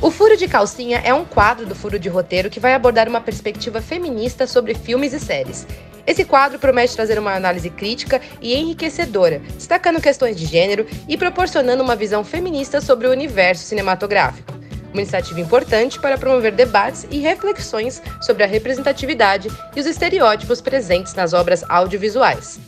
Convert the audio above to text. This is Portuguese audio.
O Furo de Calcinha é um quadro do Furo de Roteiro que vai abordar uma perspectiva feminista sobre filmes e séries. Esse quadro promete trazer uma análise crítica e enriquecedora, destacando questões de gênero e proporcionando uma visão feminista sobre o universo cinematográfico. Uma iniciativa importante para promover debates e reflexões sobre a representatividade e os estereótipos presentes nas obras audiovisuais.